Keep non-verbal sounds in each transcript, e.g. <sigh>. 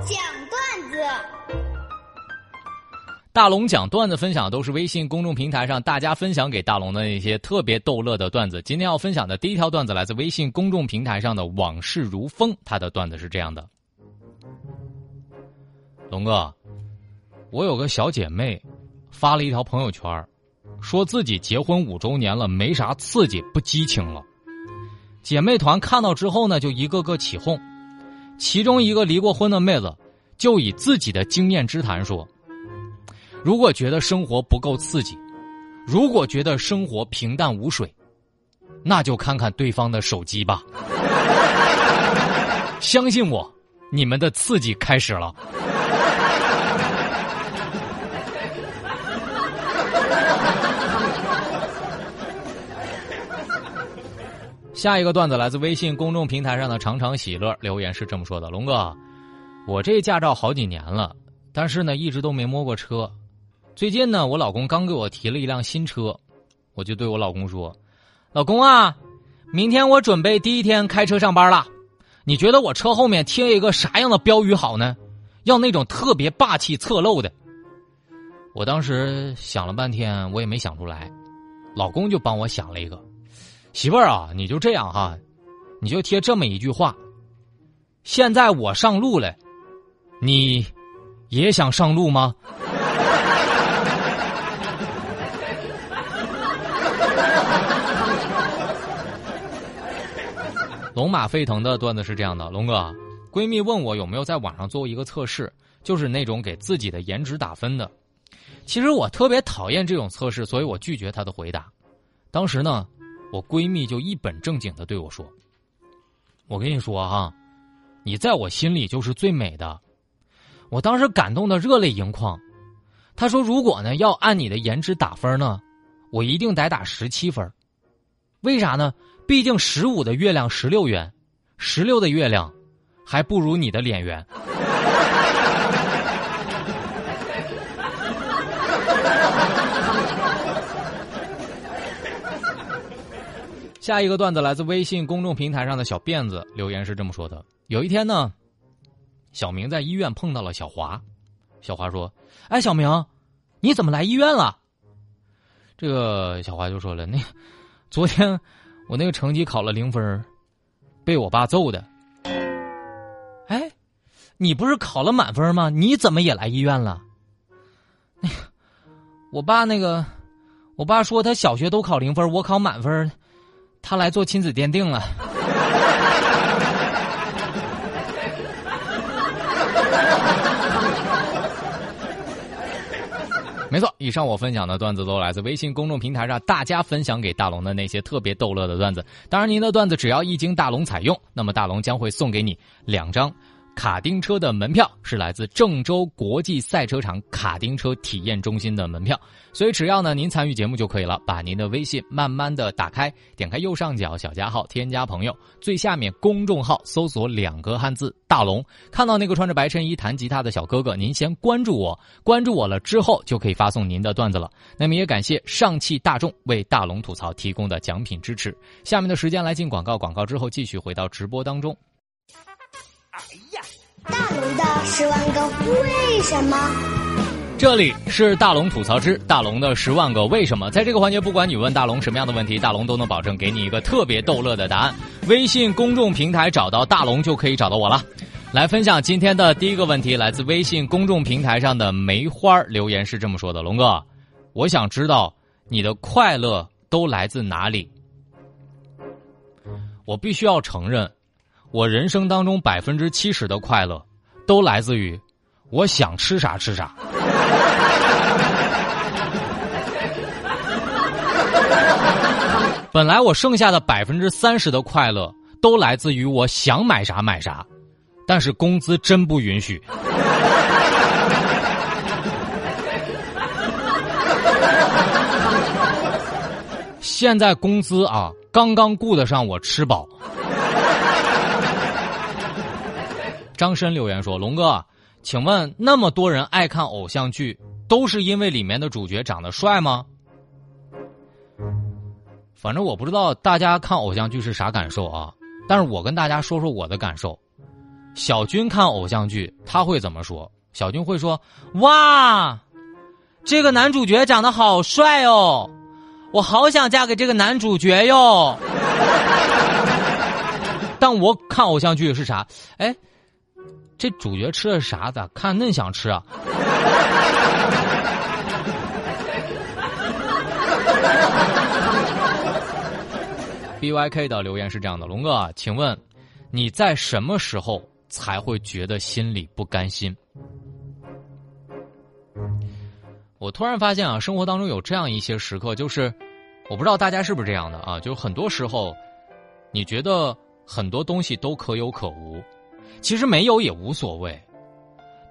讲段子。大龙讲段子分享都是微信公众平台上大家分享给大龙的那些特别逗乐的段子。今天要分享的第一条段子来自微信公众平台上的往事如风，他的段子是这样的：龙哥，我有个小姐妹发了一条朋友圈，说自己结婚五周年了，没啥刺激，不激情了。姐妹团看到之后呢，就一个个起哄。其中一个离过婚的妹子，就以自己的经验之谈说：“如果觉得生活不够刺激，如果觉得生活平淡无水，那就看看对方的手机吧。相信我，你们的刺激开始了。”下一个段子来自微信公众平台上的常常喜乐留言是这么说的：“龙哥，我这驾照好几年了，但是呢一直都没摸过车。最近呢，我老公刚给我提了一辆新车，我就对我老公说：‘老公啊，明天我准备第一天开车上班了，你觉得我车后面贴一个啥样的标语好呢？要那种特别霸气侧漏的。’我当时想了半天，我也没想出来，老公就帮我想了一个。”媳妇儿啊，你就这样哈，你就贴这么一句话：现在我上路了，你也想上路吗？<laughs> 龙马沸腾的段子是这样的：龙哥，闺蜜问我有没有在网上做过一个测试，就是那种给自己的颜值打分的。其实我特别讨厌这种测试，所以我拒绝她的回答。当时呢。我闺蜜就一本正经的对我说：“我跟你说哈，你在我心里就是最美的。”我当时感动的热泪盈眶。她说：“如果呢要按你的颜值打分呢，我一定得打十七分。为啥呢？毕竟十五的月亮十六圆，十六的月亮还不如你的脸圆。”下一个段子来自微信公众平台上的小辫子留言是这么说的：有一天呢，小明在医院碰到了小华，小华说：“哎，小明，你怎么来医院了？”这个小华就说了：“那昨天我那个成绩考了零分，被我爸揍的。”哎，你不是考了满分吗？你怎么也来医院了？那个，我爸那个，我爸说他小学都考零分，我考满分。他来做亲子鉴定了。<laughs> 没错，以上我分享的段子都来自微信公众平台上大家分享给大龙的那些特别逗乐的段子。当然，您的段子只要一经大龙采用，那么大龙将会送给你两张。卡丁车的门票是来自郑州国际赛车场卡丁车体验中心的门票，所以只要呢您参与节目就可以了。把您的微信慢慢的打开，点开右上角小加号，添加朋友，最下面公众号搜索两个汉字“大龙”，看到那个穿着白衬衣弹吉他的小哥哥，您先关注我，关注我了之后就可以发送您的段子了。那么也感谢上汽大众为大龙吐槽提供的奖品支持。下面的时间来进广告，广告之后继续回到直播当中。大龙的十万个为什么？这里是大龙吐槽之大龙的十万个为什么。在这个环节，不管你问大龙什么样的问题，大龙都能保证给你一个特别逗乐的答案。微信公众平台找到大龙就可以找到我了。来分享今天的第一个问题，来自微信公众平台上的梅花留言是这么说的：“龙哥，我想知道你的快乐都来自哪里？我必须要承认。”我人生当中百分之七十的快乐，都来自于我想吃啥吃啥。<laughs> 本来我剩下的百分之三十的快乐，都来自于我想买啥买啥，但是工资真不允许。现在工资啊，刚刚顾得上我吃饱。张申留言说：“龙哥，请问那么多人爱看偶像剧，都是因为里面的主角长得帅吗？反正我不知道大家看偶像剧是啥感受啊。但是我跟大家说说我的感受。小军看偶像剧，他会怎么说？小军会说：“哇，这个男主角长得好帅哦，我好想嫁给这个男主角哟。” <laughs> 但我看偶像剧是啥？哎，这主角吃的是啥子？看嫩想吃啊！<laughs> B Y K 的留言是这样的：龙哥，请问你在什么时候才会觉得心里不甘心？我突然发现啊，生活当中有这样一些时刻，就是我不知道大家是不是这样的啊，就是很多时候你觉得很多东西都可有可无，其实没有也无所谓，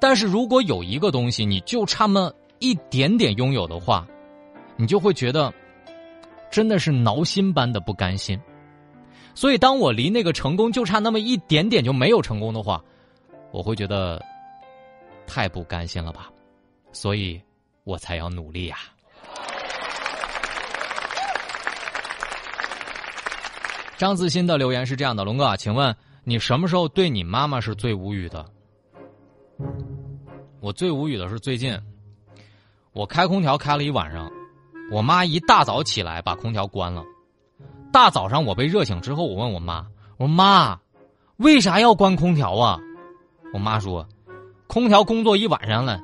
但是如果有一个东西你就差那么一点点拥有的话，你就会觉得。真的是挠心般的不甘心，所以当我离那个成功就差那么一点点就没有成功的话，我会觉得太不甘心了吧，所以我才要努力呀。张自新的留言是这样的：龙哥，请问你什么时候对你妈妈是最无语的？我最无语的是最近，我开空调开了一晚上。我妈一大早起来把空调关了，大早上我被热醒之后，我问我妈：“我说妈，为啥要关空调啊？”我妈说：“空调工作一晚上了，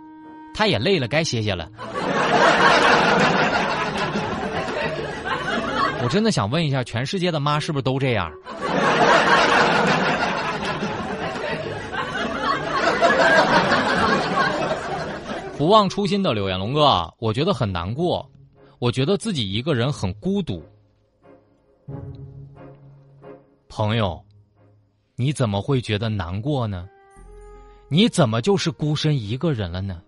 她也累了，该歇歇了。<laughs> ”我真的想问一下，全世界的妈是不是都这样？不忘初心的柳岩龙哥，我觉得很难过。我觉得自己一个人很孤独，朋友，你怎么会觉得难过呢？你怎么就是孤身一个人了呢？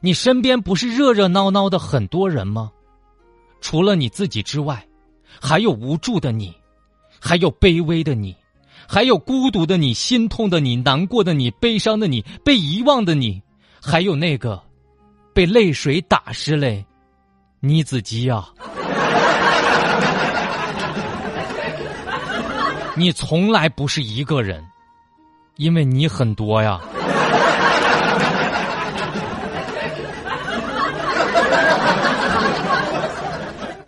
你身边不是热热闹闹的很多人吗？除了你自己之外，还有无助的你，还有卑微的你，还有孤独的你、心痛的你、难过的你、悲伤的你、被遗忘的你，还有那个被泪水打湿嘞。你自己呀，<laughs> 你从来不是一个人，因为你很多呀。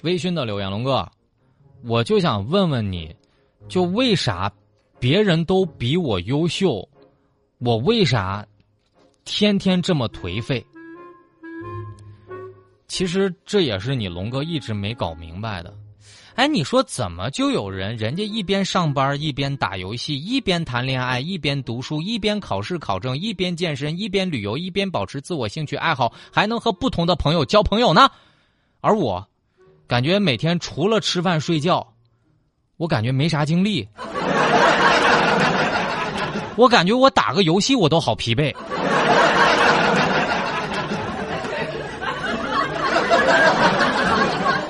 微醺的柳岩龙哥，我就想问问你，就为啥别人都比我优秀，我为啥天天这么颓废？其实这也是你龙哥一直没搞明白的，哎，你说怎么就有人人家一边上班一边打游戏，一边谈恋爱一边读书，一边考试考证，一边健身，一边旅游，一边保持自我兴趣爱好，还能和不同的朋友交朋友呢？而我，感觉每天除了吃饭睡觉，我感觉没啥精力，我感觉我打个游戏我都好疲惫。<laughs>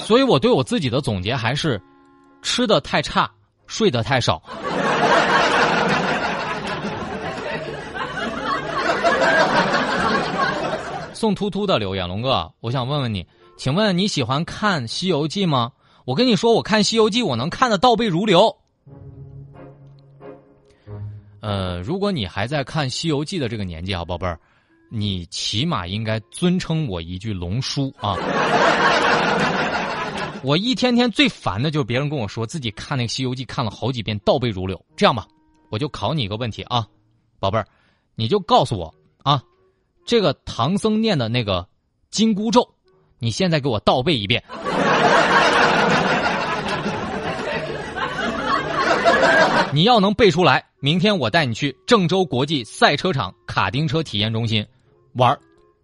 所以我对我自己的总结还是：吃的太差，睡得太少。<laughs> 宋突突的留言，龙哥，我想问问你，请问你喜欢看《西游记》吗？我跟你说，我看《西游记》，我能看得倒背如流。呃，如果你还在看《西游记》的这个年纪啊，宝贝儿，你起码应该尊称我一句龙叔啊。<laughs> 我一天天最烦的就是别人跟我说自己看那个《西游记》看了好几遍，倒背如流。这样吧，我就考你一个问题啊，宝贝儿，你就告诉我啊，这个唐僧念的那个紧箍咒，你现在给我倒背一遍。<laughs> 你要能背出来，明天我带你去郑州国际赛车场卡丁车体验中心玩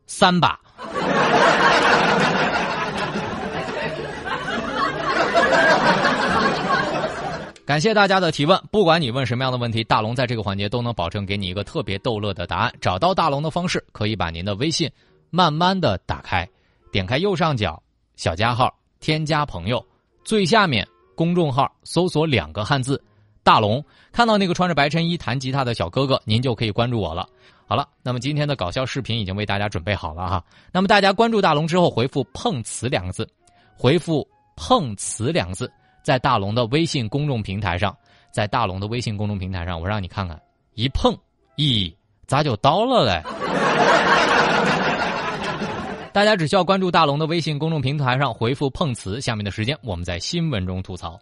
三把。<laughs> 感谢大家的提问，不管你问什么样的问题，大龙在这个环节都能保证给你一个特别逗乐的答案。找到大龙的方式，可以把您的微信慢慢的打开，点开右上角小加号，添加朋友，最下面公众号搜索两个汉字“大龙”，看到那个穿着白衬衣弹吉他的小哥哥，您就可以关注我了。好了，那么今天的搞笑视频已经为大家准备好了哈。那么大家关注大龙之后，回复“碰瓷”两个字，回复“碰瓷”两个字。在大龙的微信公众平台上，在大龙的微信公众平台上，我让你看看，一碰咦，咋就刀了嘞？<laughs> 大家只需要关注大龙的微信公众平台上回复“碰瓷”，下面的时间我们在新闻中吐槽。